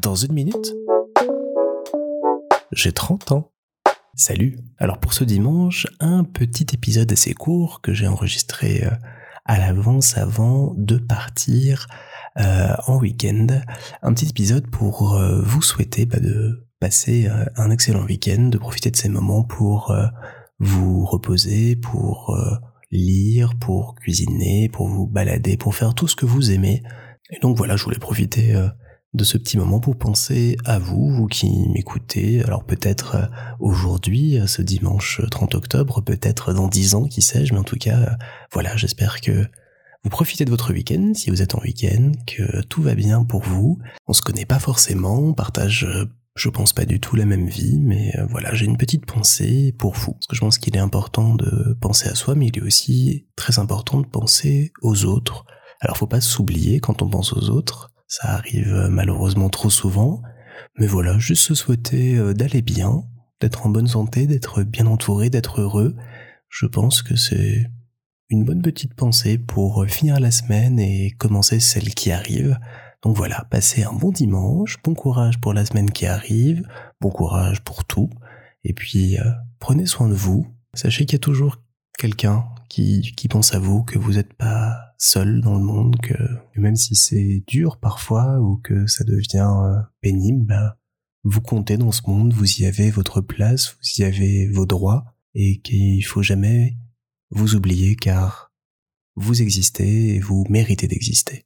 Dans une minute, j'ai 30 ans. Salut Alors pour ce dimanche, un petit épisode assez court que j'ai enregistré euh, à l'avance avant de partir euh, en week-end. Un petit épisode pour euh, vous souhaiter bah, de passer un excellent week-end, de profiter de ces moments pour vous reposer, pour lire, pour cuisiner, pour vous balader, pour faire tout ce que vous aimez. Et donc voilà, je voulais profiter de ce petit moment pour penser à vous, vous qui m'écoutez. Alors peut-être euh, aujourd'hui, euh, ce dimanche 30 octobre, peut-être dans 10 ans, qui sais-je, mais en tout cas, voilà, j'espère que vous profitez de votre week-end, si vous êtes en week-end, que tout va bien pour vous. On se connaît pas forcément, on partage je pense pas du tout la même vie, mais euh, voilà, j'ai une petite pensée pour vous. Parce que je pense qu'il est important de penser à soi, mais il est aussi très important de penser aux autres. Alors faut pas s'oublier quand on pense aux autres, ça arrive euh, malheureusement trop souvent, mais voilà, juste se souhaiter euh, d'aller bien, d'être en bonne santé, d'être bien entouré, d'être heureux. Je pense que c'est une bonne petite pensée pour finir la semaine et commencer celle qui arrive. Donc voilà, passez un bon dimanche, bon courage pour la semaine qui arrive, bon courage pour tout, et puis euh, prenez soin de vous. Sachez qu'il y a toujours quelqu'un qui, qui pense à vous, que vous n'êtes pas seul dans le monde, que, même si c'est dur parfois ou que ça devient euh, pénible, bah, vous comptez dans ce monde, vous y avez votre place, vous y avez vos droits, et qu'il faut jamais vous oublier car vous existez et vous méritez d'exister.